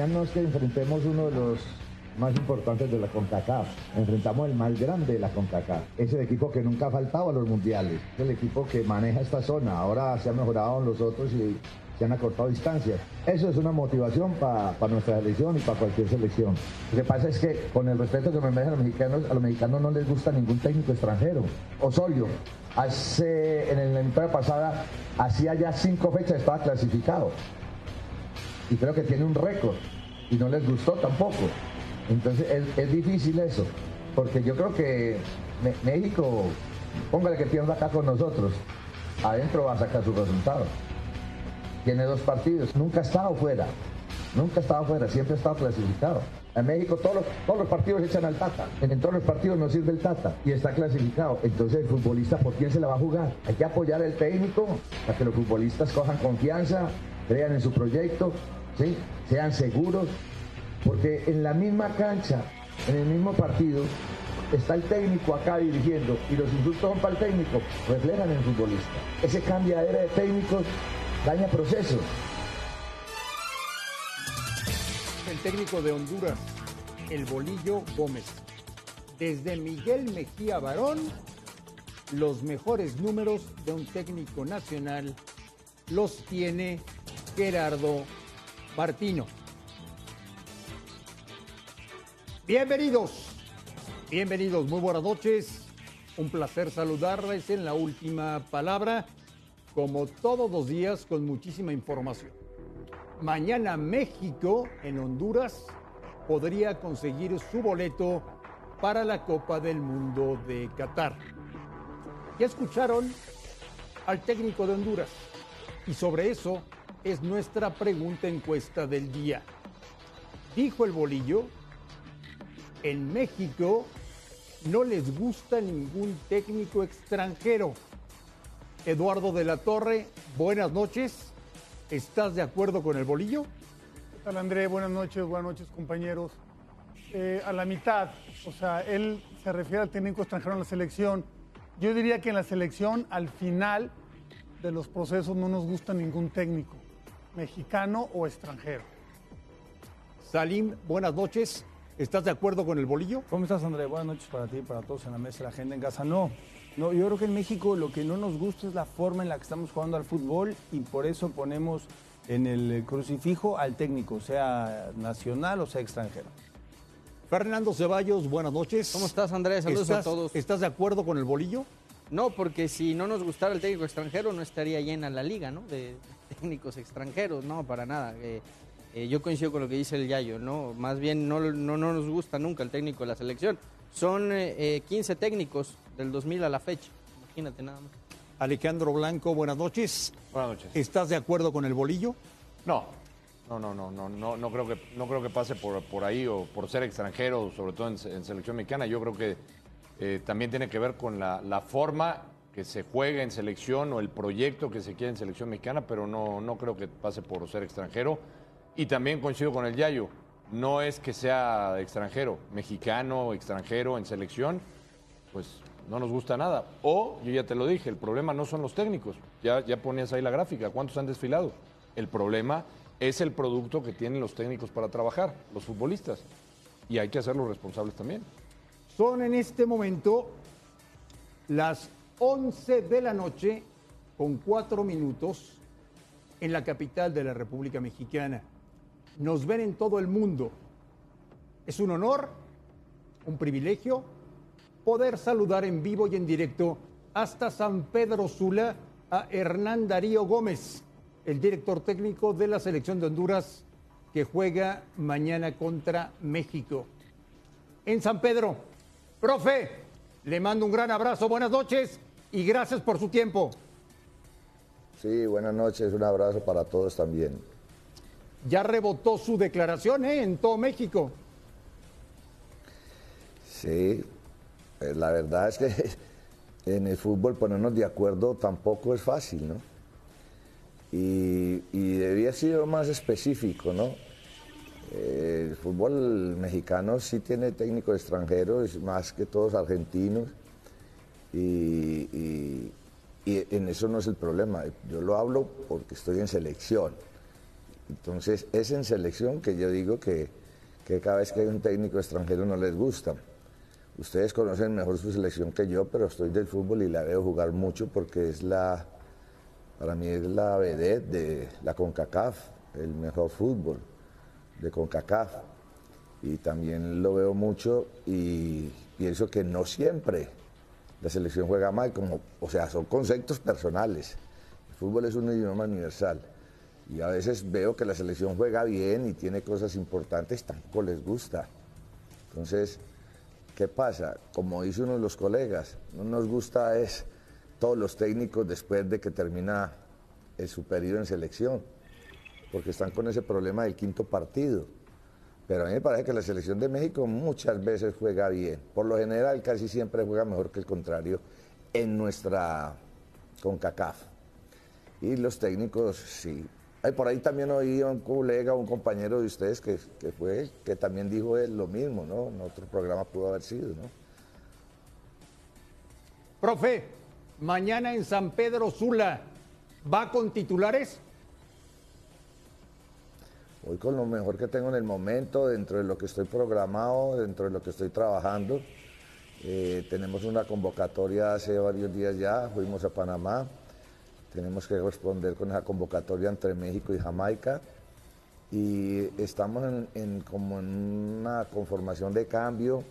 Mañana es que enfrentemos uno de los más importantes de la CONCACAF. Enfrentamos el más grande de la CONCACAF. Es el equipo que nunca ha faltado a los mundiales. Es el equipo que maneja esta zona. Ahora se ha mejorado los otros y se han acortado distancias. Eso es una motivación para nuestra selección y para cualquier selección. Lo que pasa es que, con el respeto que me merecen los mexicanos, a los mexicanos no les gusta ningún técnico extranjero. Osorio, hace, en la entrada pasada, hacía ya cinco fechas, estaba clasificado. Y creo que tiene un récord. Y no les gustó tampoco. Entonces es, difícil eso, porque yo creo que México, póngale que pierda acá con nosotros, adentro va a sacar su resultado. Tiene dos partidos, nunca ha estado fuera, nunca ha estado fuera, siempre ha estado clasificado. En México todos los, todos los partidos echan al Tata. En, todos los partidos no sirve el Tata y está clasificado. Entonces el futbolista, ¿por quién se la va a jugar? Hay que apoyar al técnico para que los futbolistas cojan confianza, crean en su proyecto, sean seguros porque en la misma cancha, en el mismo partido, está el técnico acá dirigiendo y los insultos son para el técnico, reflejan en el futbolista. Ese cambiadera de técnicos daña procesos. El técnico de Honduras, el Bolillo Gómez. Desde Miguel Mejía Barón, los mejores números de un técnico nacional los tiene Gerardo Martino. Bienvenidos, bienvenidos, muy buenas noches. Un placer saludarles en la última palabra, como todos los días, con muchísima información. Mañana México en Honduras podría conseguir su boleto para la Copa del Mundo de Qatar. Ya escucharon al técnico de Honduras y sobre eso es nuestra pregunta encuesta del día. Dijo el bolillo en México no les gusta ningún técnico extranjero. Eduardo de la Torre, buenas noches. ¿Estás de acuerdo con el bolillo? ¿Qué André? Buenas noches, buenas noches, compañeros. Eh, a la mitad, o sea, él se refiere al técnico extranjero en la selección. Yo diría que en la selección, al final de los procesos, no nos gusta ningún técnico, mexicano o extranjero. Salim, buenas noches. ¿Estás de acuerdo con el bolillo? ¿Cómo estás, André? Buenas noches para ti y para todos en la mesa de la agenda en casa. No, no, yo creo que en México lo que no nos gusta es la forma en la que estamos jugando al fútbol y por eso ponemos en el crucifijo al técnico, sea nacional o sea extranjero. Fernando Ceballos, buenas noches. ¿Cómo estás, Andrés? Saludos a todos. ¿Estás de acuerdo con el bolillo? No, porque si no nos gustara el técnico extranjero, no estaría llena la liga, ¿no? De técnicos extranjeros, no, para nada. Eh, eh, yo coincido con lo que dice el Yayo, ¿no? Más bien no, no, nos gusta nunca el técnico de la selección. Son 15 eh, técnicos del 2000 a la fecha. Imagínate nada más. Alejandro Blanco, buenas noches. Buenas noches. ¿Estás de acuerdo con el bolillo? No. No, no, no, no, no, no creo que no creo que pase por, por ahí o por ser extranjero, sobre todo en, selección mexicana. Yo creo que eh, también tiene que ver con la, la, forma que se juega en selección o el proyecto que se quiere en selección mexicana, pero no, no creo que pase por ser extranjero. Y también coincido con el Yayo, no es que sea extranjero, mexicano, extranjero en selección, pues no nos gusta nada. O, yo ya te lo dije, el problema no son los técnicos, ya, ya ponías ahí la gráfica, ¿cuántos han desfilado? El problema es el producto que tienen los técnicos para trabajar, los futbolistas, y hay que hacerlos responsables también. Son en este momento las 11 de la noche con cuatro minutos en la capital de la República Mexicana nos ven en todo el mundo. Es un honor, un privilegio poder saludar en vivo y en directo hasta San Pedro Sula a Hernán Darío Gómez, el director técnico de la selección de Honduras que juega mañana contra México. En San Pedro, profe, le mando un gran abrazo, buenas noches y gracias por su tiempo. Sí, buenas noches, un abrazo para todos también ya rebotó su declaración ¿eh? en todo México. Sí, eh, la verdad es que en el fútbol ponernos de acuerdo tampoco es fácil, ¿no? Y, y debía ser más específico, ¿no? Eh, el fútbol mexicano sí tiene técnicos extranjeros, más que todos argentinos, y, y en eso no es el problema. Yo lo hablo porque estoy en selección Entonces es en selección que yo digo que, que cada vez que hay un técnico extranjero no les gusta. Ustedes conocen mejor su selección que yo, pero estoy del fútbol y la veo jugar mucho porque es la, para mí es la vedette de la CONCACAF, el mejor fútbol de CONCACAF. Y también lo veo mucho y pienso que no siempre la selección juega mal, como, o sea, son conceptos personales. El fútbol es un idioma universal. Y a veces veo que la selección juega bien y tiene cosas importantes, tampoco les gusta. Entonces, ¿qué pasa? Como dice uno de los colegas, no nos gusta es todos los técnicos después de que termina el superior en selección, porque están con ese problema del quinto partido. Pero a mí me parece que la selección de México muchas veces juega bien. Por lo general casi siempre juega mejor que el contrario en nuestra CONCACAF. Y los técnicos, sí. Ay, por ahí también oí a un colega, un compañero de ustedes que, que fue, que también dijo él lo mismo, ¿no? En otro programa pudo haber sido, ¿no? Profe, mañana en San Pedro Sula, ¿va con titulares? Voy con lo mejor que tengo en el momento, dentro de lo que estoy programado, dentro de lo que estoy trabajando. Eh, tenemos una convocatoria hace varios días ya, fuimos a Panamá. Tenemos que responder con esa convocatoria entre México y Jamaica. Y estamos en, como en una conformación de cambio.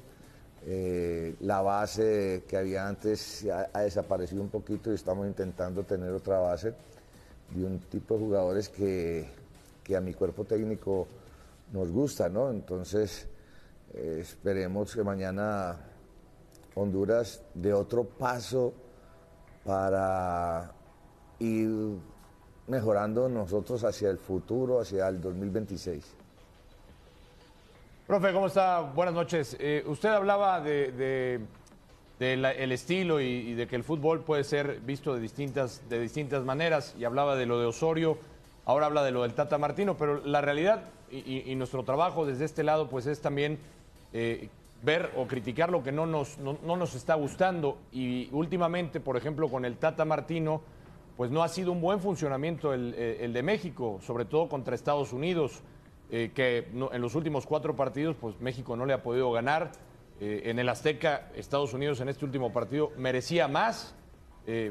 Eh, la base que había antes ha desaparecido un poquito y estamos intentando tener otra base de un tipo de jugadores que, que a mi cuerpo técnico nos gusta, ¿no? Entonces, eh, esperemos que mañana Honduras dé otro paso para ir mejorando nosotros hacia el futuro, hacia el 2026. Profe, ¿cómo está? Buenas noches. Eh, usted hablaba de, el estilo y, y de que el fútbol puede ser visto de distintas, de distintas maneras y hablaba de lo de Osorio, ahora habla de lo del Tata Martino, pero la realidad y, nuestro trabajo desde este lado pues es también eh, ver o criticar lo que no nos, no, no nos está gustando y últimamente, por ejemplo, con el Tata Martino, pues no ha sido un buen funcionamiento el, eh, de México, sobre todo contra Estados Unidos eh, que en los últimos cuatro partidos, pues México no le ha podido ganar. En el Azteca, Estados Unidos en este último partido merecía más,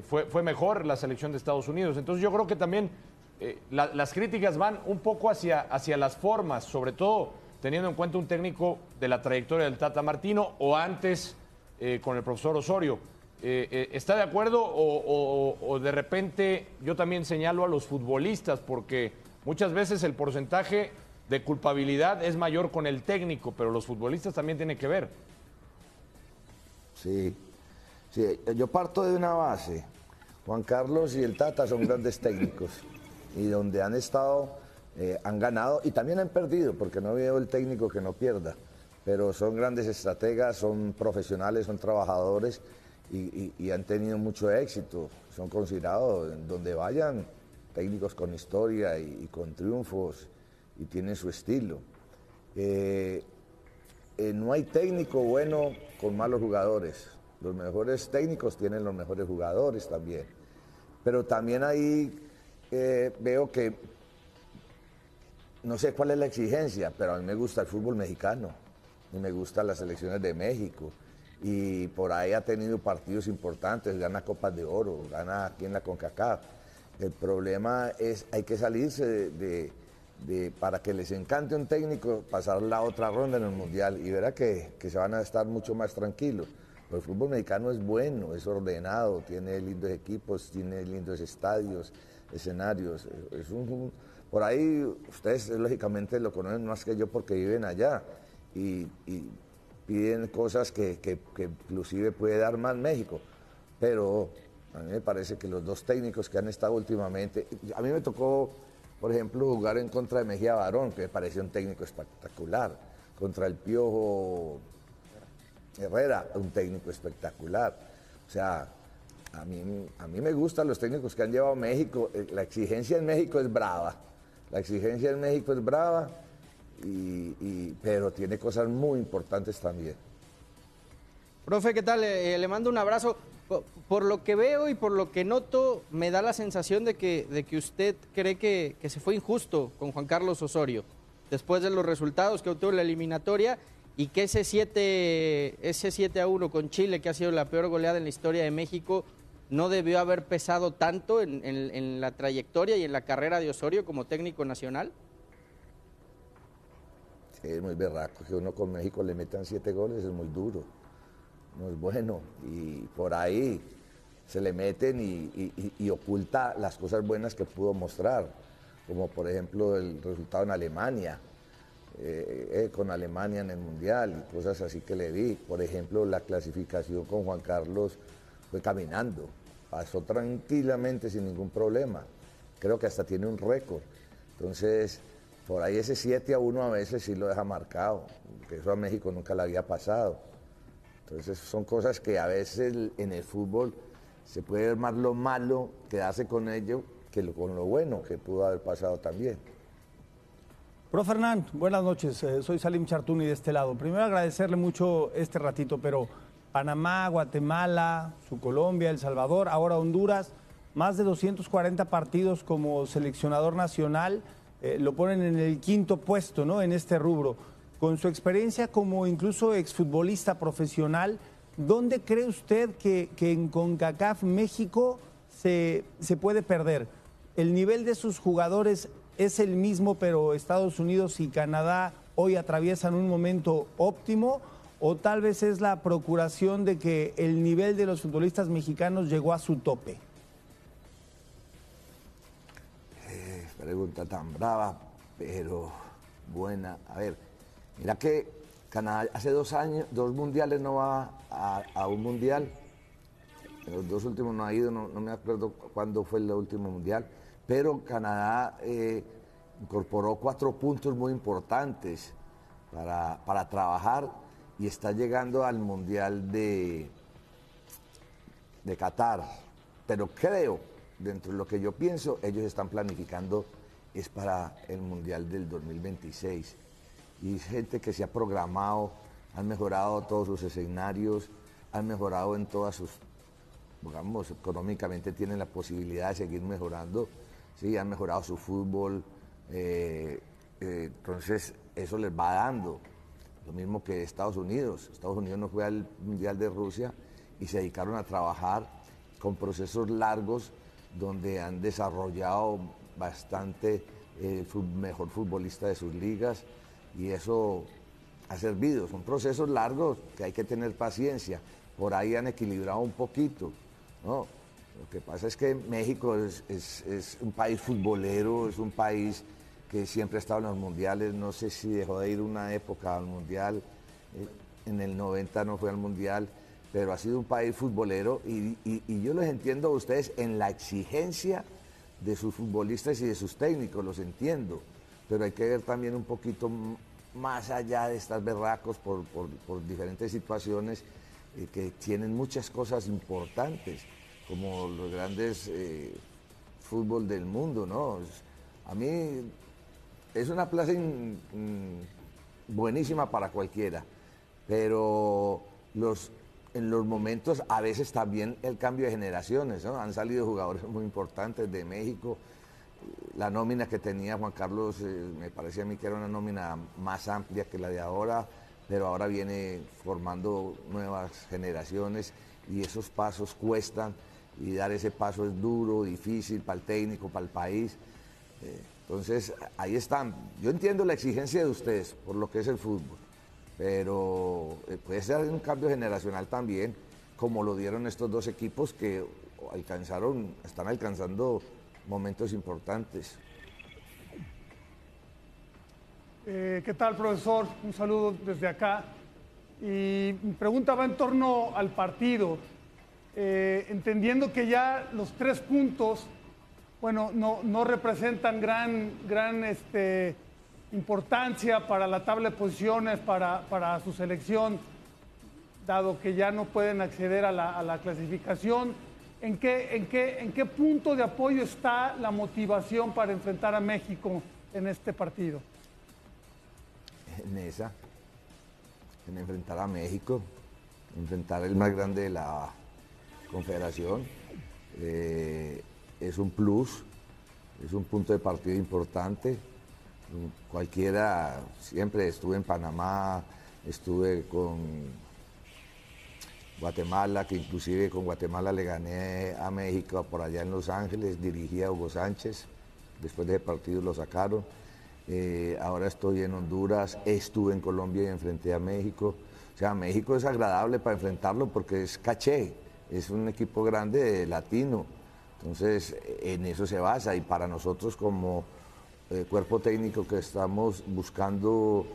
fue, fue mejor la selección de Estados Unidos. Entonces yo creo que también eh, la- las críticas van un poco hacia, hacia las formas, sobre todo teniendo en cuenta un técnico de la trayectoria del Tata Martino o antes eh, con el profesor Osorio. Eh, ¿Está de acuerdo o de repente yo también señalo a los futbolistas porque muchas veces el porcentaje de culpabilidad es mayor con el técnico, pero los futbolistas también tienen que ver. Sí, sí, yo parto de una base. Juan Carlos y el Tata son grandes técnicos y donde han estado, eh, han ganado y también han perdido, porque no veo el técnico que no pierda, pero son grandes estrategas, son profesionales, son trabajadores y, han tenido mucho éxito. Son considerados, donde vayan, técnicos con historia y, con triunfos y tienen su estilo. Eh, eh, no hay técnico bueno con malos jugadores. Los mejores técnicos tienen los mejores jugadores también. Pero también ahí veo que, no sé cuál es la exigencia, pero a mí me gusta el fútbol mexicano y me gustan las selecciones de México. Y por ahí ha tenido partidos importantes, gana Copas de Oro, gana aquí en la CONCACAF. El problema es, hay que salirse de, para que les encante un técnico, pasar la otra ronda en el Mundial y verá que, que se van a estar mucho más tranquilos. El fútbol mexicano es bueno, es ordenado, tiene lindos equipos, tiene lindos estadios, escenarios. Es un- por ahí ustedes lógicamente lo conocen más que yo porque viven allá y, y piden cosas que, que- que inclusive puede dar más México. Pero a mí me parece que los dos técnicos que han estado últimamente, a mí me tocó, por ejemplo, jugar en contra de Mejía Barón, que me pareció un técnico espectacular, contra el Piojo Herrera, un técnico espectacular. O sea, a mí, a mí me gustan los técnicos que han llevado México. Eh, La exigencia en México es brava. La exigencia en México es brava, y- pero tiene cosas muy importantes también. Profe, ¿qué tal? Eh, le mando un abrazo. Por, lo que veo y por lo que noto, me da la sensación de que, de que usted cree que, se fue injusto con Juan Carlos Osorio después de los resultados que obtuvo la eliminatoria y que ese 7, ese 7 a 1 con Chile, que ha sido la peor goleada en la historia de México, no debió haber pesado tanto en, en la trayectoria y en la carrera de Osorio como técnico nacional? Sí, es muy berraco que uno con México le metan siete goles, es muy duro no es bueno. Y por ahí se le meten y, oculta las cosas buenas que pudo mostrar, como por ejemplo el resultado en Alemania, eh, eh, con Alemania en el Mundial y cosas así que le di. Por ejemplo, la clasificación con Juan Carlos fue caminando, pasó tranquilamente sin ningún problema. Creo que hasta tiene un récord. Entonces, por ahí ese 7 a 1 a veces sí lo deja marcado, que eso a México nunca le había pasado. Entonces son cosas que a veces en el fútbol se puede ver más lo malo, quedarse con ello, que con lo bueno que pudo haber pasado también. Pro Fernán, buenas noches. Eh, soy Salim Chartuni de este lado. Primero agradecerle mucho este ratito, pero Panamá, Guatemala, su Colombia, El Salvador, ahora Honduras, más de 240 partidos como seleccionador nacional, eh, lo ponen en el quinto puesto, ¿no? En este rubro con su experiencia como incluso exfutbolista profesional, ¿dónde cree usted que, en CONCACAF México se, se puede perder? ¿El nivel de sus jugadores es el mismo, pero Estados Unidos y Canadá hoy atraviesan un momento óptimo? ¿O tal vez es la procuración de que el nivel de los futbolistas mexicanos llegó a su tope? Eh, pregunta tan brava, pero buena. A ver, Mira que Canadá hace dos años, dos mundiales no va a, un mundial. Los dos últimos no ha ido, no, me acuerdo cuándo fue el último mundial. Pero Canadá eh, incorporó cuatro puntos muy importantes para, para trabajar y está llegando al mundial de, de Qatar. Pero creo, dentro de lo que yo pienso, ellos están planificando es para el mundial del 2026 y gente que se ha programado, han mejorado todos sus escenarios, han mejorado en todas sus, digamos, económicamente tienen la posibilidad de seguir mejorando, sí, han mejorado su fútbol, eh, eh, entonces eso les va dando. Lo mismo que Estados Unidos. Estados Unidos no fue al Mundial de Rusia y se dedicaron a trabajar con procesos largos donde han desarrollado bastante el mejor futbolista de sus ligas y eso ha servido. Son procesos largos que hay que tener paciencia. Por ahí han equilibrado un poquito. Lo que pasa es que México es, un país futbolero, es un país que siempre ha estado en los mundiales. No sé si dejó de ir una época al mundial. Eh, en el 90 no fue al mundial, pero ha sido un país futbolero y, y yo los entiendo a ustedes en la exigencia de sus futbolistas y de sus técnicos, los entiendo pero hay que ver también un poquito más allá de estas berracos por, diferentes situaciones eh, que tienen muchas cosas importantes, como los grandes eh, fútbol del mundo, ¿no? A mí es una plaza buenísima para cualquiera, pero los, en los momentos a veces también el cambio de generaciones, ¿no? Han salido jugadores muy importantes de México, la nómina que tenía Juan Carlos eh, me parecía a mí que era una nómina más amplia que la de ahora, pero ahora viene formando nuevas generaciones y esos pasos cuestan y dar ese paso es duro, difícil para el técnico, para el país. Eh, entonces, ahí están. Yo entiendo la exigencia de ustedes por lo que es el fútbol, pero eh, puede ser un cambio generacional también, como lo dieron estos dos equipos que alcanzaron, están alcanzando momentos importantes. Eh, ¿Qué tal, profesor? Un saludo desde acá. Y mi pregunta va en torno al partido. Eh, entendiendo que ya los tres puntos, bueno, no, no representan gran, gran este, importancia para la tabla de posiciones, para, para, su selección, dado que ya no pueden acceder a la, clasificación ¿En qué, en, qué, ¿En qué punto de apoyo está la motivación para enfrentar a México en este partido? En esa, en enfrentar a México, enfrentar el más grande de la, confederación. Eh, es un plus, es un punto de partida importante. Cualquiera, siempre estuve en Panamá, estuve con Guatemala, que inclusive con Guatemala le gané a México por allá en Los Ángeles, dirigí a Hugo Sánchez, después de ese partido lo sacaron. Eh, ahora estoy en Honduras, estuve en Colombia y enfrenté a México. O sea, México es agradable para enfrentarlo porque es caché, es un equipo grande latino. Entonces, en eso se basa y para nosotros como eh, cuerpo técnico que estamos buscando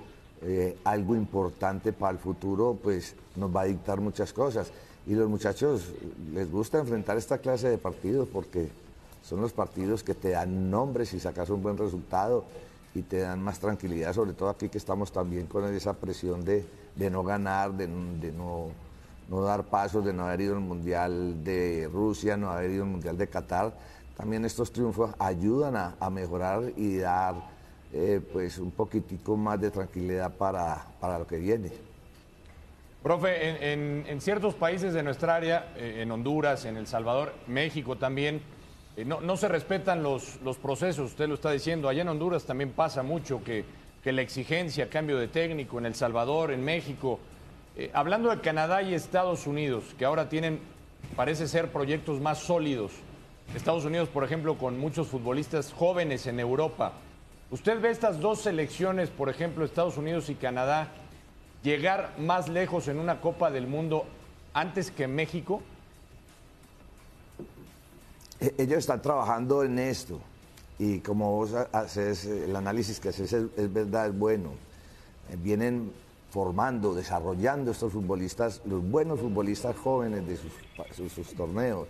eh, algo importante para el futuro, pues nos va a dictar muchas cosas. Y los muchachos les gusta enfrentar esta clase de partidos porque son los partidos que te dan nombres y sacas un buen resultado y te dan más tranquilidad, sobre todo aquí que estamos también con esa presión de, no ganar, de, no, no, dar pasos, de no haber ido al Mundial de Rusia, no haber ido al Mundial de Qatar. También estos triunfos ayudan a, mejorar y dar eh, pues un poquitico más de tranquilidad para, para lo que viene. Profe, en, ciertos países de nuestra área, eh, en Honduras, en El Salvador, México también, eh, no, se respetan los, los, procesos, usted lo está diciendo. Allá en Honduras también pasa mucho que, la exigencia, cambio de técnico, en El Salvador, en México. Eh, hablando de Canadá y Estados Unidos, que ahora tienen, parece ser, proyectos más sólidos. Estados Unidos, por ejemplo, con muchos futbolistas jóvenes en Europa. ¿Usted ve estas dos selecciones, por ejemplo, Estados Unidos y Canadá, llegar más lejos en una Copa del Mundo antes que México? E-, ellos están trabajando en esto y como vos haces, el análisis que haces es, verdad, es bueno. Eh, vienen formando, desarrollando estos futbolistas, los buenos futbolistas jóvenes de sus, torneos,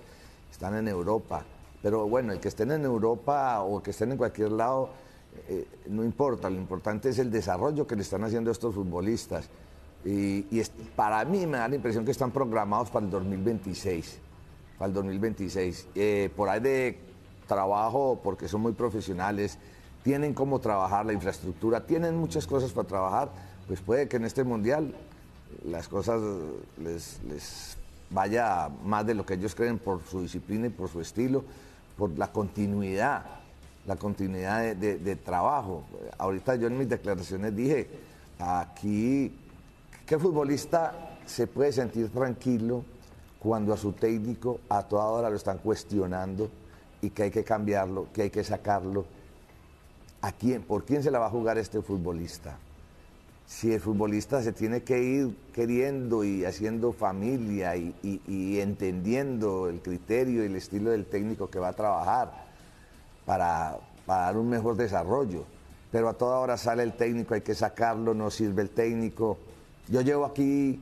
están en Europa. Pero bueno, el que estén en Europa o que estén en cualquier lado, eh, no importa, lo importante es el desarrollo que le están haciendo estos futbolistas. Y, para mí me da la impresión que están programados para el 2026 para el 2026. Eh, por ahí de trabajo, porque son muy profesionales, tienen cómo trabajar la infraestructura, tienen muchas cosas para trabajar, pues puede que en este mundial las cosas les, vaya más de lo que ellos creen por su disciplina y por su estilo, por la continuidad, la continuidad de, de trabajo. Ahorita yo en mis declaraciones dije, aquí, ¿qué futbolista se puede sentir tranquilo? cuando a su técnico a toda hora lo están cuestionando y que hay que cambiarlo, que hay que sacarlo. ¿A quién? ¿Por quién se la va a jugar este futbolista? Si el futbolista se tiene que ir queriendo y haciendo familia y, entendiendo el criterio y el estilo del técnico que va a trabajar para, dar un mejor desarrollo. Pero a toda hora sale el técnico, hay que sacarlo, no sirve el técnico. Yo llevo aquí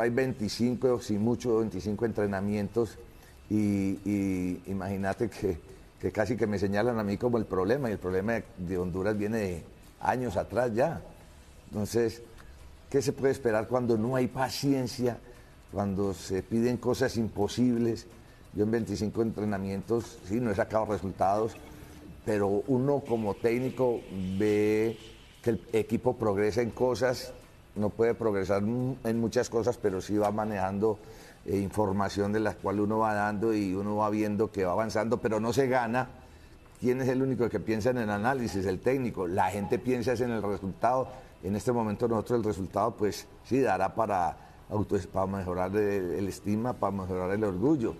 hay 25, si mucho, 25 entrenamientos y, imagínate que, casi que me señalan a mí como el problema y el problema de Honduras viene de años atrás ya. Entonces, ¿qué se puede esperar cuando no hay paciencia, cuando se piden cosas imposibles? Yo en 25 entrenamientos, sí, no he sacado resultados, pero uno como técnico ve que el equipo progresa en cosas no puede progresar en muchas cosas, pero sí va manejando eh, información de la cual uno va dando y uno va viendo que va avanzando, pero no se gana. ¿Quién es el único que piensa en el análisis? El técnico. La gente piensa en el resultado. En este momento nosotros el resultado pues sí dará para, para mejorar el, estima, para mejorar el orgullo,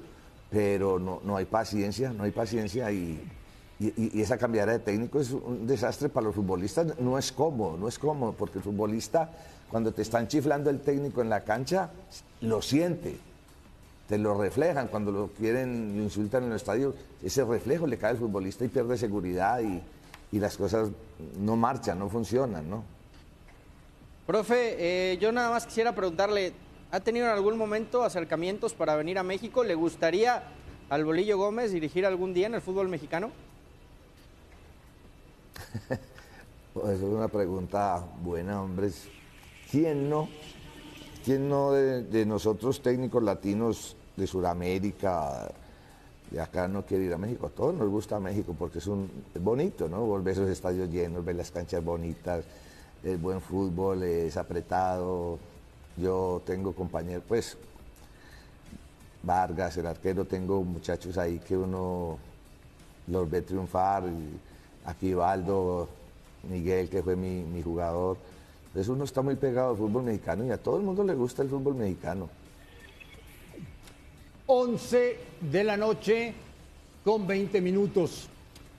pero no, no hay paciencia, no hay paciencia y, y, esa cambiada de técnico es un desastre para los futbolistas. No es cómodo, no es cómodo, porque el futbolista cuando te están chiflando el técnico en la cancha, lo siente, te lo reflejan, cuando lo quieren, lo insultan en el estadio, ese reflejo le cae al futbolista y pierde seguridad y, las cosas no marchan, no funcionan, ¿no? Profe, eh, yo nada más quisiera preguntarle, ¿ha tenido en algún momento acercamientos para venir a México? ¿Le gustaría al Bolillo Gómez dirigir algún día en el fútbol mexicano? pues es una pregunta buena, hombre. ¿Quién no? ¿Quién no de, nosotros técnicos latinos de Sudamérica, de acá no quiere ir a México? A todos nos gusta México porque es, un, bonito, ¿no? Volver esos estadios llenos, ver las canchas bonitas, el buen fútbol, es apretado. Yo tengo compañeros, pues Vargas, el arquero, tengo muchachos ahí que uno los ve triunfar. aquí Valdo, Miguel, que fue mi, mi jugador. Entonces uno está muy pegado al fútbol mexicano y a todo el mundo le gusta el fútbol mexicano. 11 de la noche con 20 minutos.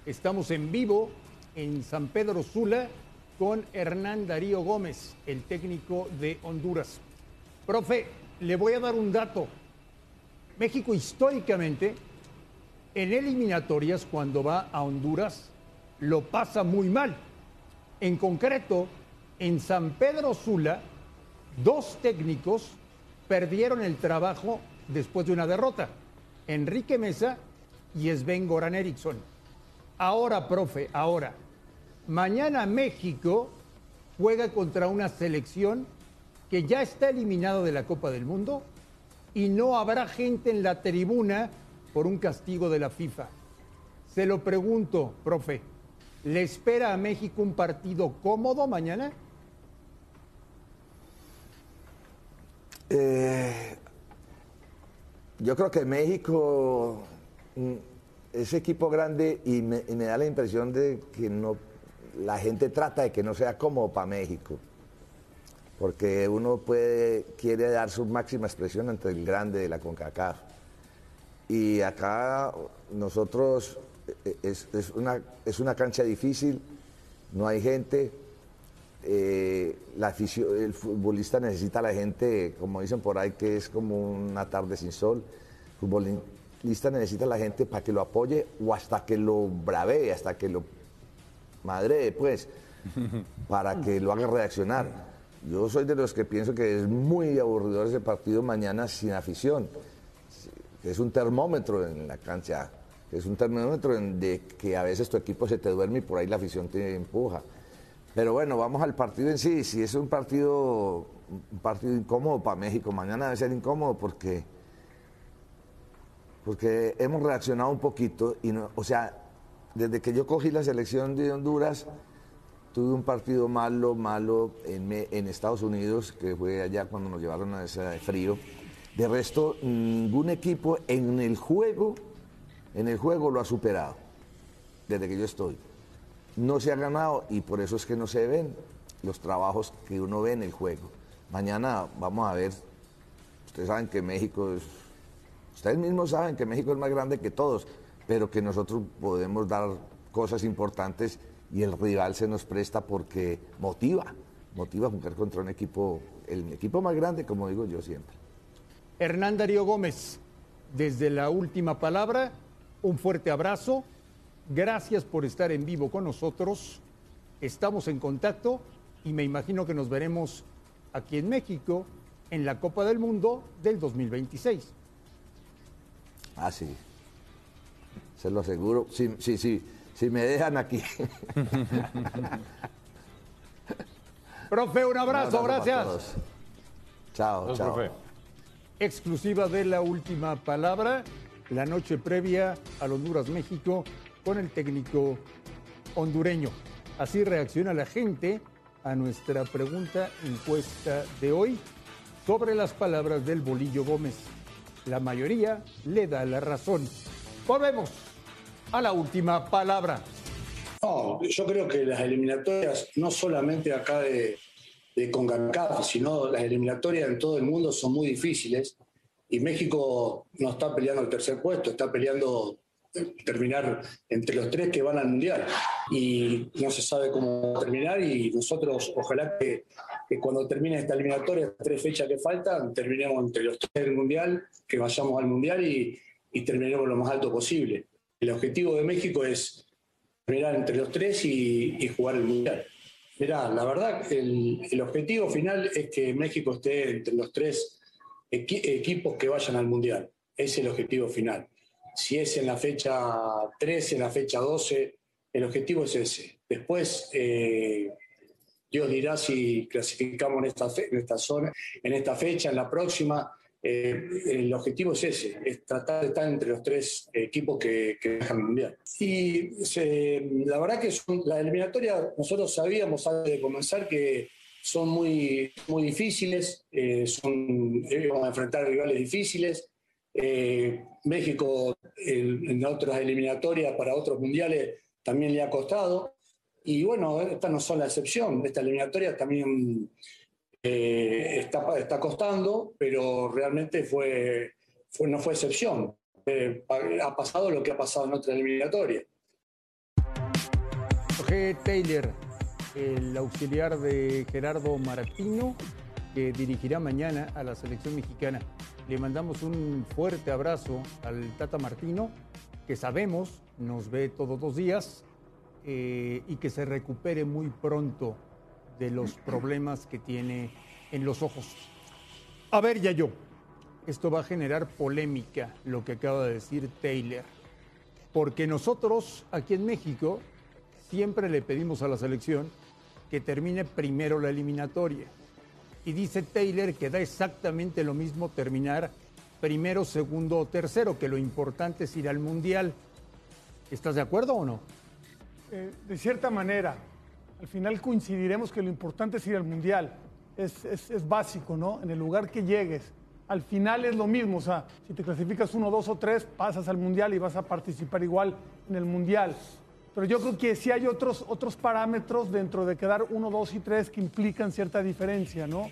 Estamos en vivo en San Pedro Sula con Hernán Darío Gómez, el técnico de Honduras. Profe, le voy a dar un dato. México históricamente, en eliminatorias, cuando va a Honduras, lo pasa muy mal. En concreto, en San Pedro Sula, dos técnicos perdieron el trabajo después de una derrota. Enrique Mesa y Sven Goran Eriksson. Ahora, profe, ahora. Mañana México juega contra una selección que ya está eliminado de la Copa del Mundo y no habrá gente en la tribuna por un castigo de la FIFA. Se lo pregunto, profe, ¿le espera a México un partido cómodo mañana? Eh, yo creo que México mm, es equipo grande y me, y me da la impresión de que no, la gente trata de que no sea cómodo para México. Porque uno puede, quiere dar su máxima expresión ante el grande de la CONCACAF. Y acá nosotros eh, es, es una, es una cancha difícil, no hay gente, eh, el futbolista necesita a la gente, como dicen por ahí, que es como una tarde sin sol. El futbolista necesita a la gente para que lo apoye o hasta que lo bravee, hasta que lo madre, pues, para que lo haga reaccionar. Yo soy de los que pienso que es muy aburridor ese partido mañana sin afición, que es un termómetro en la cancha, que es un termómetro en de que a veces tu equipo se te duerme y por ahí la afición te empuja. Pero bueno, vamos al partido en sí. Si es un partido, un partido incómodo para México, mañana debe ser incómodo porque, porque hemos reaccionado un poquito y no, o sea, desde que yo cogí la selección de Honduras, tuve un partido malo, malo en, Estados Unidos, que fue allá cuando nos llevaron a ese frío. De resto, ningún equipo en el juego, en el juego lo ha superado, desde que yo estoy. No se ha ganado y por eso es que no se ven los trabajos que uno ve en el juego. Mañana vamos a ver, ustedes saben que México es, ustedes mismos saben que México es más grande que todos, pero que nosotros podemos dar cosas importantes y el rival se nos presta porque motiva, motiva a jugar contra un equipo, el equipo más grande, como digo yo siempre. Hernán Darío Gómez, desde la última palabra, un fuerte abrazo. Gracias por estar en vivo con nosotros. Estamos en contacto y me imagino que nos veremos aquí en México en la Copa del Mundo del 2026. Ah, sí. Se lo aseguro. Sí, sí, sí. Si me dejan aquí. Profe, un abrazo, Un gracias. Chao, chao. profe. Exclusiva de la última palabra, la noche previa al Honduras-México con el técnico hondureño. Así reacciona la gente a nuestra pregunta encuesta de hoy sobre las palabras del Bolillo Gómez. La mayoría le da la razón. Volvemos a la última palabra. No, yo creo que las eliminatorias, no solamente acá de, de sino las eliminatorias en todo el mundo son muy difíciles y México no está peleando el tercer puesto, está peleando eh, terminar entre los tres que van al Mundial y no se sabe cómo terminar y nosotros ojalá que, cuando termine esta eliminatoria, tres fechas que faltan, terminemos entre los tres del Mundial, que vayamos al Mundial y terminemos lo más alto posible. El objetivo de México es terminar entre los tres y, jugar el Mundial. Mirá, la verdad, el, objetivo final es que México esté entre los tres equi- equipos que vayan al Mundial. Es el objetivo final. Si es en la fecha 13, en la fecha 12, el objetivo es ese. Después, eh, Dios dirá si clasificamos en esta, en esta zona, en esta fecha, en la próxima. Eh, el objetivo es ese, es tratar de estar entre los tres equipos que, que viajan al Mundial. Y se- la verdad que son, la eliminatoria, nosotros sabíamos antes de comenzar que son muy, muy difíciles, eh, son, eh, vamos a enfrentar rivales difíciles, Eh, México en otras eliminatorias para otros mundiales también le ha costado. Y bueno, esta no son la excepción. Esta eliminatoria también eh, está, costando, pero realmente no fue excepción. Eh, ha pasado lo que ha pasado en otra eliminatoria. Jorge Taylor, el auxiliar de Gerardo Martino, que dirigirá mañana a la selección mexicana. Le mandamos un fuerte abrazo al Tata Martino, que sabemos nos ve todos los días eh, y que se recupere muy pronto de los problemas que tiene en los ojos. A ver, ya yo, esto va a generar polémica, lo que acaba de decir Taylor, porque nosotros aquí en México siempre le pedimos a la selección que termine primero la eliminatoria. Y dice Taylor que da exactamente lo mismo terminar primero, segundo o tercero, que lo importante es ir al Mundial. ¿Estás de acuerdo o no? Eh, de cierta manera, al final coincidiremos que lo importante es ir al Mundial. Es, es- es básico, ¿no? En el lugar que llegues. Al final es lo mismo, o sea, si te clasificas uno, dos o tres, pasas al Mundial y vas a participar igual en el Mundial. Pero yo creo que sí hay otros, otros parámetros dentro de quedar uno, dos y tres que implican cierta diferencia, ¿no?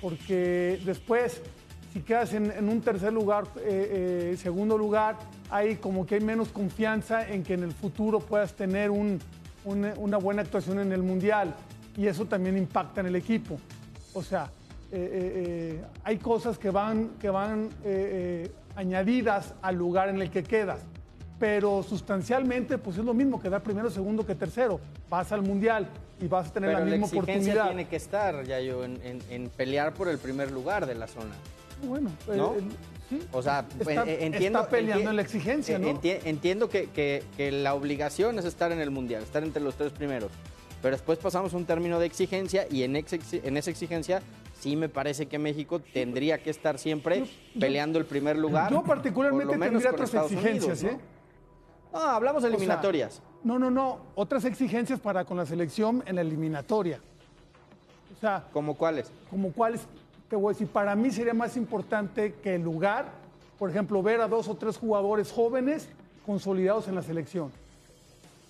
Porque después, si quedas en, en un tercer lugar, eh, eh, segundo lugar, hay como que hay menos confianza en que en el futuro puedas tener un- una, una buena actuación en el Mundial. Y eso también impacta en el equipo. O sea, eh, eh, eh, hay cosas que van, que van eh, añadidas al lugar en el que quedas. Pero sustancialmente, pues es lo mismo quedar primero, segundo que tercero. Vas al Mundial y vas a tener Pero la la misma exigencia oportunidad. tiene que estar, ya yo, en, en- en pelear por el primer lugar de la zona. Bueno, eh, ¿No? eh, sí. O sea, Está- eh, entiendo. está peleando en la exigencia, ¿no? enti- entiendo que, que- que la obligación es estar en el mundial, estar entre los tres primeros. Pero después pasamos a un término de exigencia y en, ex- en esa exigencia sí me parece que México tendría que estar siempre Yo- peleando el primer lugar. Yo por particularmente lo menos tendría otras exigencias, Unidos, ¿eh? ¿no? No, hablamos de O sea, eliminatorias. no, no, no. Otras exigencias para con la selección en la eliminatoria. O sea, ¿Como cuáles? como cuáles, te voy a decir, para mí sería más importante que el lugar, por ejemplo, ver a dos o tres jugadores jóvenes consolidados en la selección.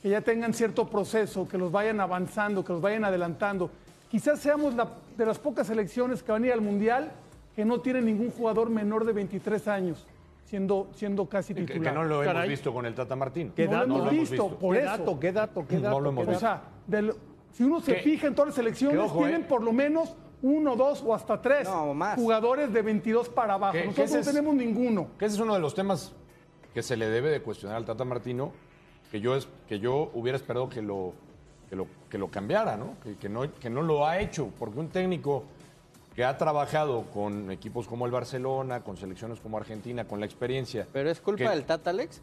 Que ya tengan cierto proceso, que los vayan avanzando, que los vayan adelantando. Quizás seamos la- de las pocas selecciones que van a ir al Mundial que no tienen ningún jugador menor de 23 años, siendo, siendo casi Que, titular. que no lo hemos Caray. visto con el Tata Martín. ¿Qué no dato? lo hemos No lo hemos visto, visto. por ¿Qué eso. dato? ¿Qué dato? ¿Qué No dato? lo hemos qué O sea, si uno se Que- fija en todas las selecciones, que ojo, tienen eh. por lo menos uno, dos o hasta tres No, más. jugadores de 22 para abajo. Que- Nosotros no es- tenemos ninguno. Que ese es uno de los temas que se le debe de cuestionar al Tata Martino, que yo, es, que yo hubiera esperado que lo, que lo, que lo cambiara, ¿no? Que, que ¿no? que no lo ha hecho, porque un técnico que ha trabajado con equipos como el Barcelona, con selecciones como Argentina, con la experiencia. Pero es culpa que del Tata Alex.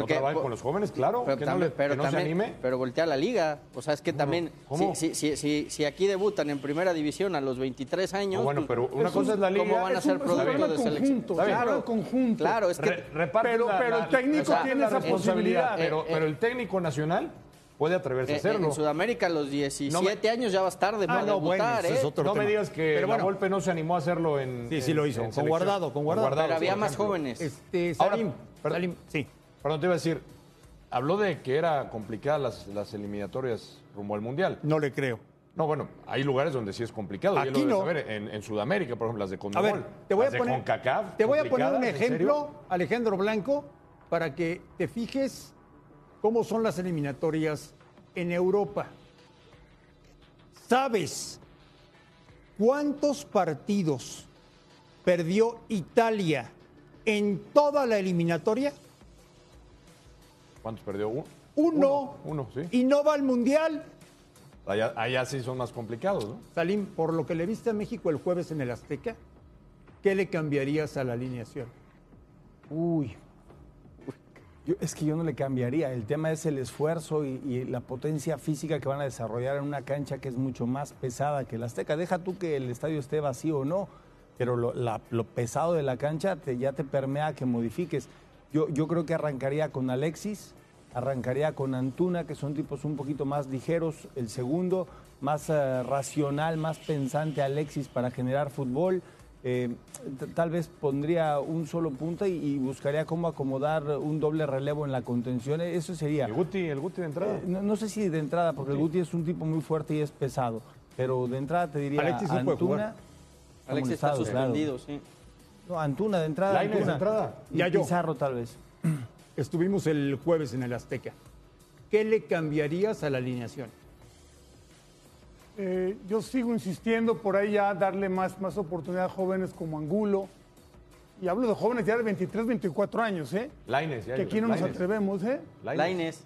No trabaje con los jóvenes, claro, Pero, que no, también- le- pero que no se también- anime. pero voltea la liga. O sea, es que también, ¿Cómo? Si, si, si, si- aquí debutan en primera división a los 23 años. No, bueno, pues, pero una cosa es la liga. ¿Cómo van a ser producto de selección? problema conjunto. Claro, es que. Re- pero- la- pero el la- técnico tiene la esa responsabilidad, posibilidad. Pero, Eh, pero eh. el técnico nacional puede atreverse a eh, hacerlo. en Sudamérica a los 17 No me- años ya vas tarde Ah, para no, bueno, debutar, ese ¿eh? es otro no me tema. digas que Pero la bueno. Volpe no se animó a hacerlo en. Sí, sí lo hizo, en con selección. Guardado, con Guardado. Pero había más jóvenes. Este, Ahora, Salim, perdón. Salim, sí. Perdón, te iba a decir, habló de que era complicada las, las eliminatorias rumbo al Mundial. No le creo. No, bueno, hay lugares donde sí es complicado. Aquí lo no. saber. En, en Sudamérica, por ejemplo, las de A Conmebol. ver, te voy a poner, CONCACAF, te voy a poner un ejemplo, Alejandro Blanco, para que te fijes cómo son las eliminatorias en Europa. ¿Sabes cuántos partidos perdió Italia en toda la eliminatoria? ¿Cuántos perdió? Uno. Uno. Uno, sí. Y no va al Mundial. Allá, allá sí son más complicados, ¿no? Salim, por lo que le viste a México el jueves en el Azteca, ¿qué le cambiarías a la alineación? Uy. Yo- es que yo no le cambiaría. El tema es el esfuerzo y, y la potencia física que van a desarrollar en una cancha que es mucho más pesada que la Azteca. Deja tú que el estadio esté vacío o no, pero lo, la- lo pesado de la cancha te- ya te permea que modifiques. Yo, yo creo que arrancaría con Alexis, arrancaría con Antuna, que son tipos un poquito más ligeros. El segundo, más eh, racional, más pensante Alexis para generar fútbol. eh, tal vez pondría un solo punta y, y buscaría cómo acomodar un doble relevo en la contención. Eso sería. El Guti, el Guti de entrada. Eh, no, no sé si de entrada, porque el Guti es un tipo muy fuerte y es pesado. Pero de entrada te diría Alexis puede Antuna. jugar. Alex está claro. suspendido, sí. No, Antuna de entrada. De entrada. Y Ya yo. Pizarro tal vez. Estuvimos el jueves en el Azteca. ¿Qué le cambiarías a la alineación? Eh, yo sigo insistiendo por ahí ya darle más, más oportunidad a jóvenes como Angulo. Y hablo de jóvenes ya de 23, 24 años, ¿eh? Lainez, ya. Que aquí no nos atrevemos, ¿eh?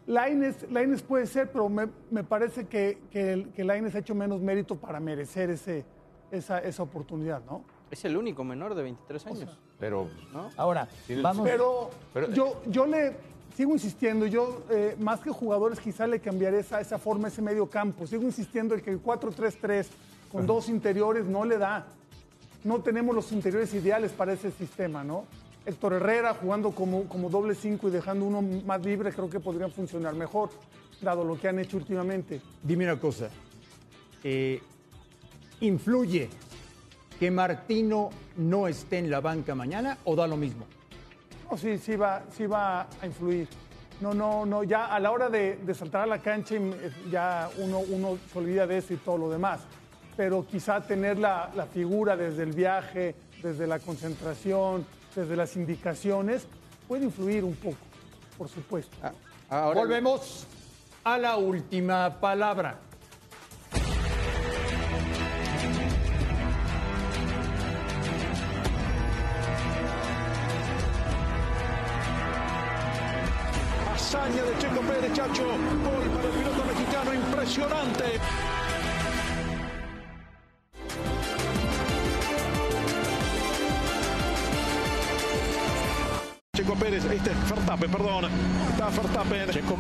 Laines. Laines, puede ser, pero me, me parece que, que, el- que Lainez ha hecho menos mérito para merecer ese, esa, esa oportunidad, ¿no? Es el único menor de 23 años. Pero ¿no? Ahora, vamos. Pero, Pero- yo, yo le sigo insistiendo, yo eh, más que jugadores quizá le cambiaré esa, esa forma, ese medio campo. Sigo insistiendo en que el 4-3-3 con dos interiores no le da. No tenemos los interiores ideales para ese sistema, ¿no? Héctor Herrera jugando como, como doble 5 y dejando uno más libre creo que podría funcionar mejor, dado lo que han hecho últimamente. Dime una cosa. eh, ¿Influye que Martino no esté en la banca mañana o da lo mismo? No, sí, sí va, sí va a influir. No, no, no, ya a la hora de, de saltar a la cancha eh, ya uno, uno se olvida de eso y todo lo demás. Pero quizá tener la, la figura desde el viaje, desde la concentración, desde las indicaciones, puede influir un poco, por supuesto. Ah, ahora, Volvemos a la última palabra. Checo Pérez, este es Verstappen, perdón. Está Verstappen. Checo,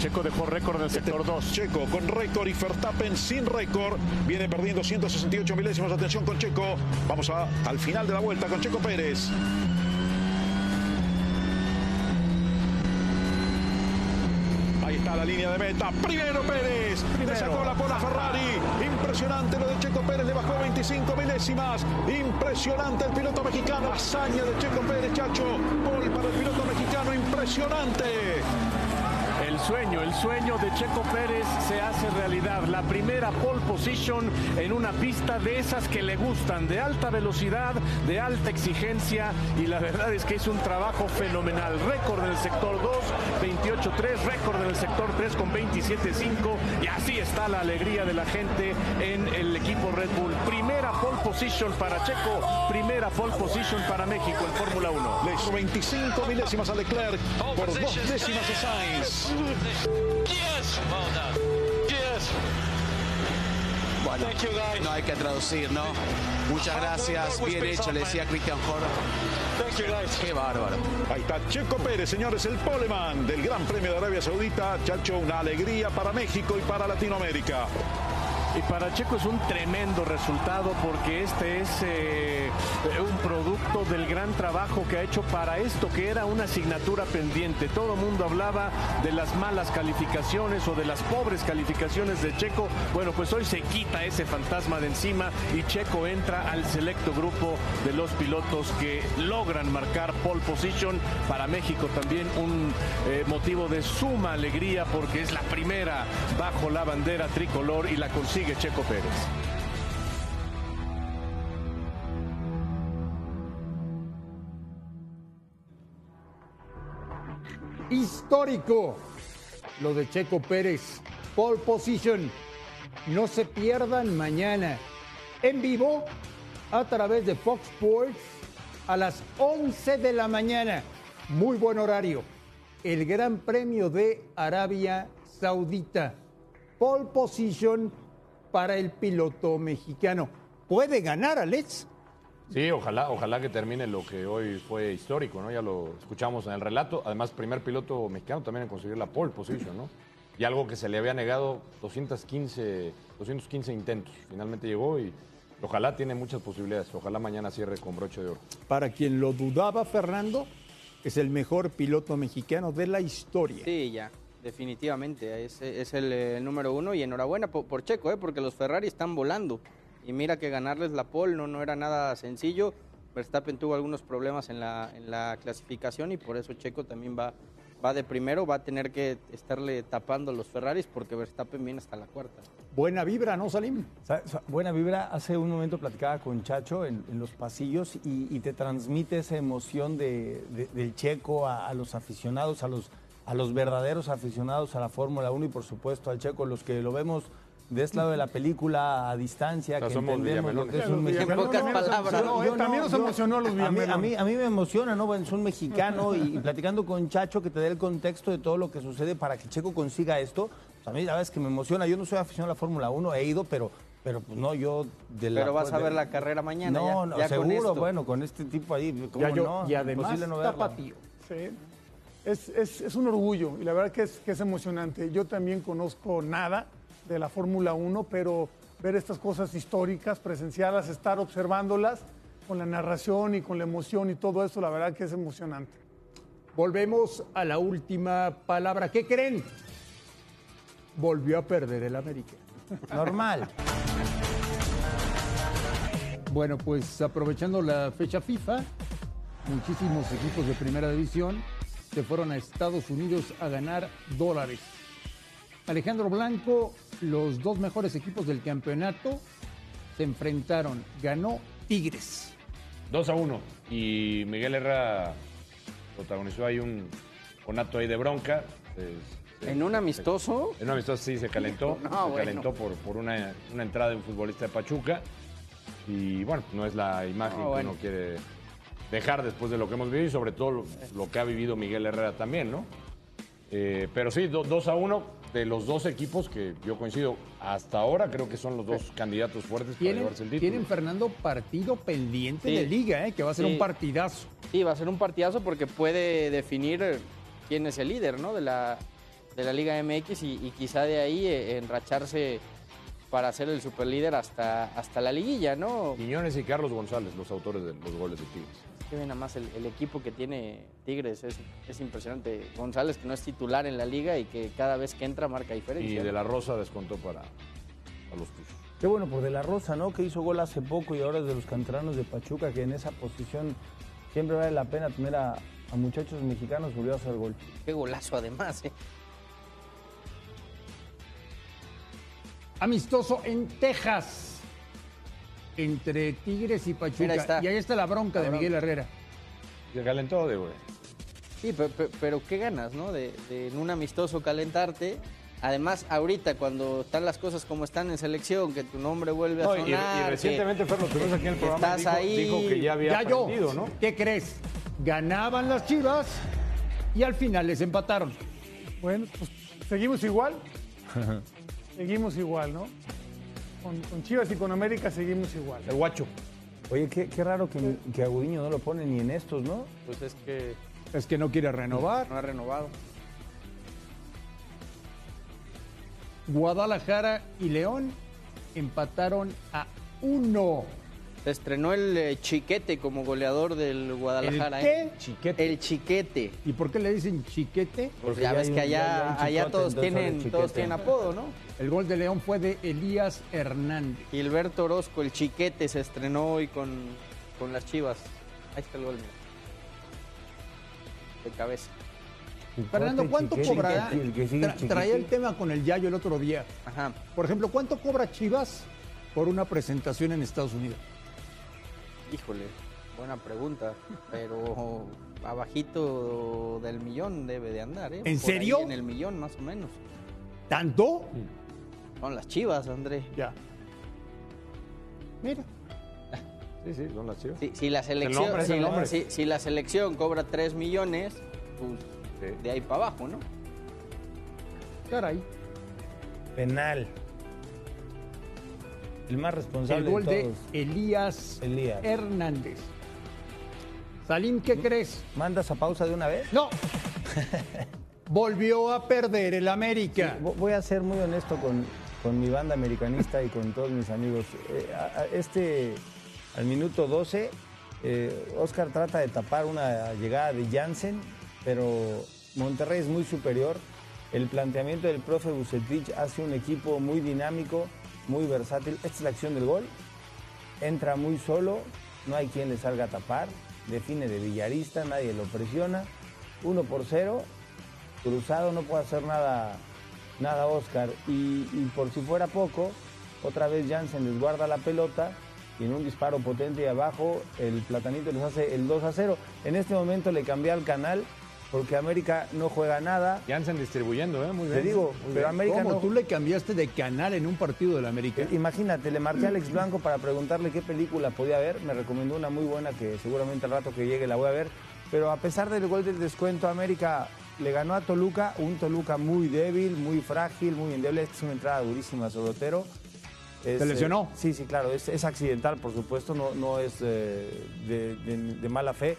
Checo dejó récord del sector 2. Checo con récord y Verstappen sin récord. Viene perdiendo 168 milésimas. Atención con Checo. Vamos a, al final de la vuelta con Checo Pérez. Está la línea de meta. Primero Pérez. Le sacó la bola Ferrari. Impresionante lo de Checo Pérez. Le bajó 25 milésimas. Impresionante el piloto mexicano. Hazaña de Checo Pérez, Chacho. Gol para el piloto mexicano. Impresionante. El sueño, el sueño de Checo Pérez se hace realidad. La primera pole position en una pista de esas que le gustan, de alta velocidad, de alta exigencia y la verdad es que es un trabajo fenomenal. Récord en el sector 2, 28-3, récord en el sector 3 con 27-5 y así está la alegría de la gente en el equipo Red Bull. Primera pole position para Checo, primera pole position para México en Fórmula 1. Le hizo 25 milésimas a Leclerc por dos décimas de Sainz. Bueno, no hay que traducir, ¿no? Muchas gracias, bien hecho, le decía Christian Horner. Qué bárbaro. Ahí está Checo Pérez, señores, el poleman del Gran Premio de Arabia Saudita. Chacho, una alegría para México y para Latinoamérica. Y para Checo es un tremendo resultado porque este es eh, un producto del gran trabajo que ha hecho para esto que era una asignatura pendiente. Todo el mundo hablaba de las malas calificaciones o de las pobres calificaciones de Checo. Bueno, pues hoy se quita ese fantasma de encima y Checo entra al selecto grupo de los pilotos que logran marcar pole position. Para México también un eh, motivo de suma alegría porque es la primera bajo la bandera tricolor y la consigue Checo Pérez. Histórico. Lo de Checo Pérez. Pole position. No se pierdan mañana. En vivo a través de Fox Sports a las 11 de la mañana. Muy buen horario. El Gran Premio de Arabia Saudita. Pole position para el piloto mexicano. ¿Puede ganar, Alex? Sí, ojalá, ojalá que termine lo que hoy fue histórico, ¿no? Ya lo escuchamos en el relato. Además, primer piloto mexicano también en conseguir la pole position, ¿no? Y algo que se le había negado 215, 215 intentos. Finalmente llegó y ojalá tiene muchas posibilidades. Ojalá mañana cierre con broche de oro. Para quien lo dudaba, Fernando, es el mejor piloto mexicano de la historia. Sí, ya, definitivamente. Es, es el, eh, número uno y enhorabuena por, por Checo, ¿eh? porque los Ferrari están volando. Y mira que ganarles la pole no, no era nada sencillo. Verstappen tuvo algunos problemas en la, en la clasificación y por eso Checo también va, va de primero, va a tener que estarle tapando los Ferraris porque Verstappen viene hasta la cuarta. Buena vibra, ¿no, Salim? Sa- sa- Buena vibra. Hace un momento platicaba con Chacho en, en los pasillos y, y te transmite esa emoción de, de- del checo a, a los aficionados, a los, a los verdaderos aficionados a la Fórmula 1 y por supuesto al checo, los que lo vemos de este lado de la película a distancia, O sea, que somos entendemos lo que es un mexicano. En pocas también nos palabras. emocionó. También nos emocionó a los a mí, a, mí, a mí me emociona, ¿no? Bueno, es un mexicano y, y platicando con Chacho que te dé el contexto de todo lo que sucede para que Checo consiga esto. pues a mí la verdad es que me emociona. Yo no soy aficionado a la Fórmula 1, he ido, pero, pero pues no, yo de la- Pero vas a de- ver la carrera mañana. No, ya, no, ya con seguro, esto. bueno, con este tipo ahí, ¿cómo Ya yo- no? y además, no tapatío. Sí. Es, es- es un orgullo y la verdad que es, que es emocionante. Yo también conozco nada de la Fórmula 1, pero ver estas cosas históricas, presenciarlas, estar observándolas con la narración y con la emoción y todo eso, la verdad que es emocionante. Volvemos a la última palabra. ¿Qué creen? Volvió a perder el América. Normal. Bueno, pues aprovechando la fecha FIFA, muchísimos equipos de primera división se fueron a Estados Unidos a ganar dólares. Alejandro Blanco, los dos mejores equipos del campeonato se enfrentaron. Ganó Tigres. 2 a 1. Y Miguel Herrera protagonizó ahí un conato ahí de bronca. Se- En un amistoso. En un amistoso sí se calentó. No, se bueno. calentó por, por una, una entrada de un futbolista de Pachuca. Y bueno, no es la imagen No, que bueno. uno quiere dejar después de lo que hemos vivido y sobre todo lo, lo que ha vivido Miguel Herrera también, ¿no? Eh, pero sí, 2 a 1 de los dos equipos que yo coincido hasta ahora, creo que son los dos candidatos fuertes para llevarse el título. tienen Fernando partido pendiente Sí. de liga, ¿eh? que va a ser Sí. un partidazo. Sí, va a ser un partidazo porque puede definir eh, quién es el líder ¿no? de, la, de la Liga MX y, y quizá de ahí eh, enracharse para ser el superlíder hasta, hasta la liguilla, ¿no? Quiñones y Carlos González, los autores de los goles de Tigres. Que ven nada más el, el equipo que tiene Tigres, es, es impresionante. González, que no es titular en la liga y que cada vez que entra marca Y diferencia. de la Rosa descontó para, para los Tuzos. Qué bueno por De La Rosa, ¿no? Que hizo gol hace poco y ahora es de los canteranos de Pachuca, que en esa posición siempre vale la pena tener a, a muchachos mexicanos volvió a hacer gol. Qué golazo además, ¿eh? Amistoso en Texas. Entre Tigres y Pachuca. Mira, ahí está. Y ahí está la bronca La de bronca. Miguel Herrera. Se calentó de güey. Sí, pero, pero- pero qué ganas, ¿no? De, de en un amistoso calentarte. Además, ahorita cuando están las cosas como están en selección, que tu nombre vuelve a No, y, sonar. y que- recientemente, Fer, lo tuvimos aquí en el que programa, estás dijo, ahí. dijo que ya había Ya yo. aprendido, ¿no? ¿Qué crees? Ganaban las Chivas y al final les empataron. Bueno, pues seguimos igual. seguimos igual, ¿no? Con, con Chivas y con América seguimos igual. El guacho. Oye, qué, qué raro que, que a Gudiño no lo ponen ni en estos, ¿no? Pues es que Es que no quiere renovar. no ha renovado. Guadalajara y León empataron a uno. Se estrenó el eh, Chiquete como goleador del Guadalajara. ¿El qué? ¿eh? Chiquete. El Chiquete. ¿Y por qué le dicen chiquete? Porque ya ves que allá, todos, tienen, todos tienen apodo, ¿no? El gol de León fue de Elías Hernández. Gilberto Orozco, el Chiquete, se estrenó hoy con, con las Chivas. Ahí está el gol, mira. De cabeza. Fernando, ¿cuánto chiquete, cobrará? Tra- traía el tema con el Yayo el otro día. Ajá. Por ejemplo, ¿cuánto cobra Chivas por una presentación en Estados Unidos? Híjole, buena pregunta. Pero abajito del millón debe de andar, ¿eh? ¿En Por ahí serio? en el millón, más o menos. ¿Tanto? Son las Chivas, André. Ya. Mira. Sí, sí, son las chivas. Si, si la selección, nombre, es si, el la, nombre. si- si la selección cobra 3 millones, pues Sí. de ahí para abajo, ¿no? Caray. Penal. El más responsable El gol de de todos. Elías, Elías. Hernández. Salim, ¿qué crees? ¿Mandas a pausa de una vez? No. Volvió a perder el América. Vo- Voy a ser muy honesto con, con mi banda americanista y con todos mis amigos. Eh, este, al minuto 12, eh, Oscar trata de tapar una llegada de Jansen, pero Monterrey es muy superior. El planteamiento del profe Bucetich hace un equipo muy dinámico, muy versátil. Esta es la acción del gol. entra muy solo, no hay quien le salga a tapar, define de villarista, nadie lo presiona, uno por cero, cruzado, no puede hacer nada, nada Oscar. Y, por si fuera poco, otra vez Jansen les guarda la pelota y en un disparo potente y abajo el platanito les hace el 2 a 0. En este momento le cambié al canal porque América no juega nada. Jansen distribuyendo, ¿eh? Muy bien. Te digo, pero América ¿Cómo? no. ¿Tú le cambiaste de canal en un partido del América? Eh, Imagínate, le marqué a Alex Blanco para preguntarle qué película podía ver. Me recomendó una muy buena que seguramente al rato que llegue la voy a ver. Pero a pesar del gol del descuento, América le ganó a Toluca, un Toluca muy débil, muy frágil, muy endeble. Esta es una entrada durísima sobre Otero. Es, ¿Se lesionó? eh, sí, sí, claro. Es, es accidental, por supuesto, no, no es eh, de, de- de mala fe.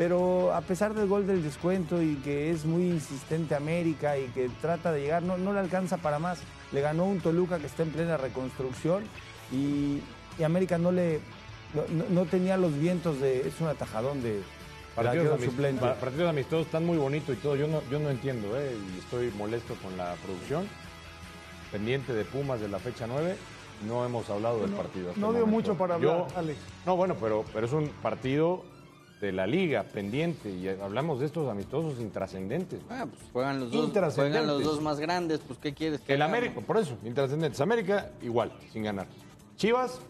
Pero a pesar del gol del descuento y que es muy insistente América y que trata de llegar, no, no le alcanza para más. Le ganó un Toluca que está en plena reconstrucción y, y América no le no, tenía los vientos de. Es un atajadón de Partidos, amist- suplente. pa- partidos amistosos están muy bonitos y todo. Yo no, yo no entiendo, ¿eh? Y estoy molesto con la producción. Pendiente de Pumas de la fecha 9. No hemos hablado del partido. No dio momento. mucho para Yo- hablar, Alex. No, bueno, pero, pero es un partido de la liga pendiente y hablamos de estos amistosos intrascendentes. Ah, pues juegan los dos, juegan los dos más grandes, pues ¿qué quieres? que El hagamos? América, por eso, intrascendentes. América, igual, sin ganar. Chivas,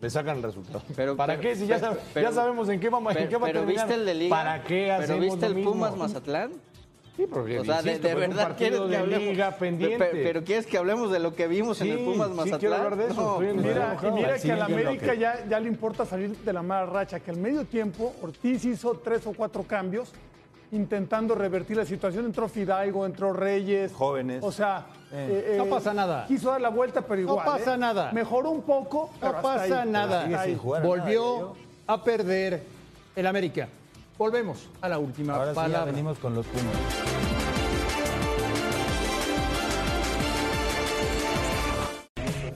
le sacan el resultado. Pero- ¿Para pero- qué? Si ya, pero- pero- ya sabemos en qué, vamos, en Pero, qué va a pero terminar. ¿viste el de Liga? ¿Para qué ¿Pero hacemos viste lo el? Pumas Mazatlán? Sí, porque, O sea, de, insisto, de pero es un verdad quieres partido que de hablemos. liga Pe- pendiente. pe- Pero, quieres que hablemos de lo que vimos en el Sí, Pumas sí, Mazatlán. quiero hablar de eso, No, estoy en- pues, Mira, y mira que a la América ya, ya le importa salir de la mala racha, que al medio tiempo Ortiz hizo tres o cuatro cambios intentando revertir la situación. Entró Fidalgo, entró Reyes. Jóvenes. O sea, eh, No eh, pasa nada. Quiso dar la vuelta, pero No igual. pasa ¿eh? nada. Mejoró un poco, pero No pasa ahí. nada. Volvió nada, a perder el América. Volvemos a la última Ahora sí ya palabra. venimos con los Pumas.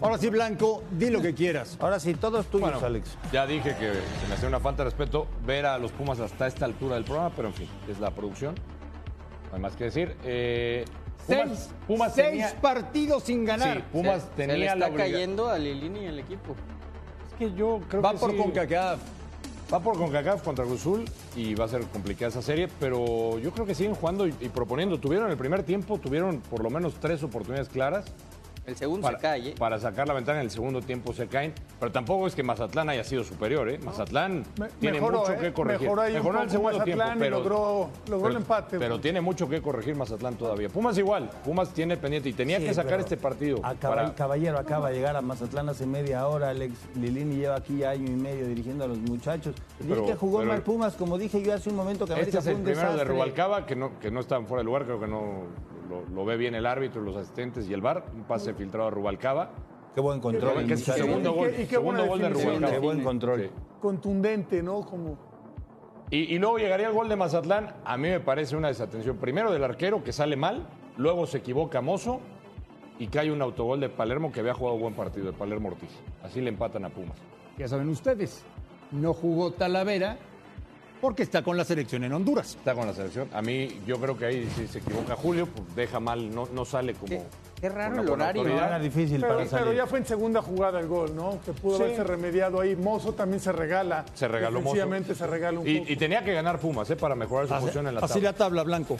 Ahora sí, Blanco, di lo que quieras. Ahora sí, todos tuyos, Bueno, Alex. Ya dije que se me hace una falta de respeto ver a los Pumas hasta esta altura del programa, pero en fin, es la producción. No hay más que decir. Eh, Pumas, Seis, Pumas seis tenía- partidos sin ganar. Sí, Pumas se, tenía se le está cayendo a Lilini y el equipo. Es que yo creo Va que por sí. CONCACAF. Va por CONCACAF contra Cruz Azul y va a ser complicada esa serie, pero yo creo que siguen jugando y proponiendo. Tuvieron el primer tiempo, tuvieron por lo menos tres oportunidades claras. El segundo para, se cae. ¿eh? para sacar la ventana en el segundo tiempo se caen, pero tampoco es que Mazatlán haya sido superior, ¿eh? Mazatlán Me- tiene mejoró, mucho ¿eh? que corregir. Mejoró en el segundo Mazatlán tiempo, y pero logró- logró el empate. Pero tiene mucho que corregir Mazatlán todavía. Pumas igual, Pumas tiene pendiente y tenía Sí, que sacar este partido. Acaba- para- El caballero acaba de llegar a Mazatlán hace media hora. Alex Lilini lleva aquí año y medio dirigiendo a los muchachos. Pero- que jugó pero- mal Pumas, como dije yo hace un momento que América Este es fue el un primero de. Rubalcaba, que no, que no está fuera de lugar, creo que no lo, lo ve bien el árbitro, los asistentes y el VAR. Un pase filtrado a Rubalcaba. Qué buen control. muchacho. segundo Y qué- gol. y qué segundo buena gol de. Rubalcaba. Qué buen control. Sí. Contundente, ¿no? Como Y, y luego llegaría el gol de Mazatlán. A mí me parece una desatención. Primero del arquero que sale mal, luego se equivoca Mozo y cae un autogol de Palermo que había jugado buen partido, de Palermo Ortiz. Así le empatan a Pumas. Ya saben ustedes, no jugó Talavera porque está con la selección en Honduras. Está con la selección. A mí, yo creo que ahí si se equivoca Julio, pues deja mal, no, no sale como. Qué raro el horario. Era difícil Pero, para salir. pero ya fue en segunda jugada el gol, ¿no? Que pudo Sí. haberse remediado ahí. Mozo también se regala. Se regaló Mozo. Se regala un Y, poco. y tenía que ganar Pumas, ¿eh? Para mejorar su Así, posición en la así tabla. la tabla, Blanco.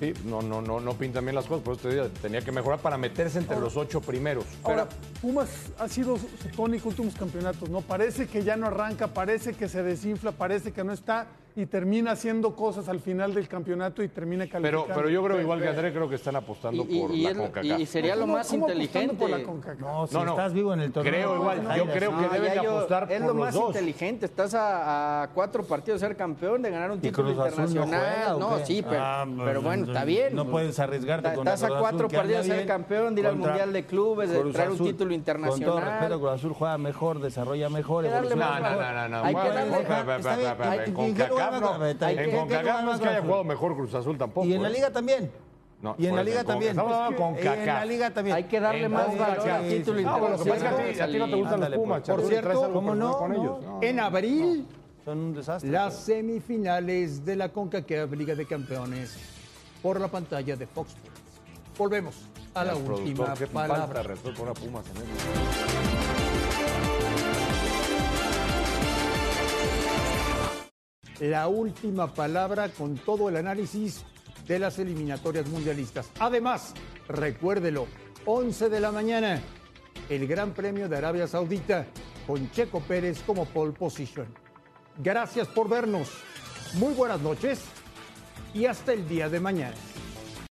Sí, no, no, no, no pintan bien las cosas, por eso te digo, tenía que mejorar para meterse entre los ocho primeros. Ahora, Pumas ha sido su tónico últimos campeonatos, ¿no? Parece que ya no arranca, parece que se desinfla, parece que no está y termina haciendo cosas al final del campeonato y termina Pero, calificando. pero yo creo, igual que André, creo que están apostando Y, por y la es- CONCACAF. y sería lo ¿Cómo- más cómo apostando inteligente. por la CONCACAF? No, si No, no. estás vivo en el torneo. Creo igual, no, yo creo no. que deben yo- apostar es por lo los más dos. inteligente. Estás a, a cuatro partidos de ser campeón, de ganar un ¿Y título no internacional. juega, No, sí, pero, Ah, pero bueno, está bien. No puedes arriesgarte contra Estás a cuatro partidos de ser campeón, de ir al Mundial de Clubes, de traer un título Con todo internacional. respeto, Cruz Azul juega mejor, desarrolla mejor. Más No, no, mejor. no, no, no. Hay que darle- CONCACAF no- en ¿en qué CONCACAF no- es que haya jugado mejor Cruz Azul tampoco. Y en la ¿eh? liga también. No, y en la liga también. Estamos hablando de En la liga también. Hay que darle En más valor al título bueno, lo que pasa es que a ti- internacional. a ti no te gustan Ándale, los Pumas, Por cierto, ¿cómo no? con No. ellos. No. En abril, Son un desastre. las semifinales de la CONCACAF Liga de Campeones por la pantalla de Fox Sports. Volvemos a la última falta palabra. Pumas en. La última palabra con todo el análisis de las eliminatorias mundialistas. Además, recuérdelo, 11 de la mañana, el Gran Premio de Arabia Saudita con Checo Pérez como pole position. Gracias por vernos. Muy buenas noches y hasta el día de mañana.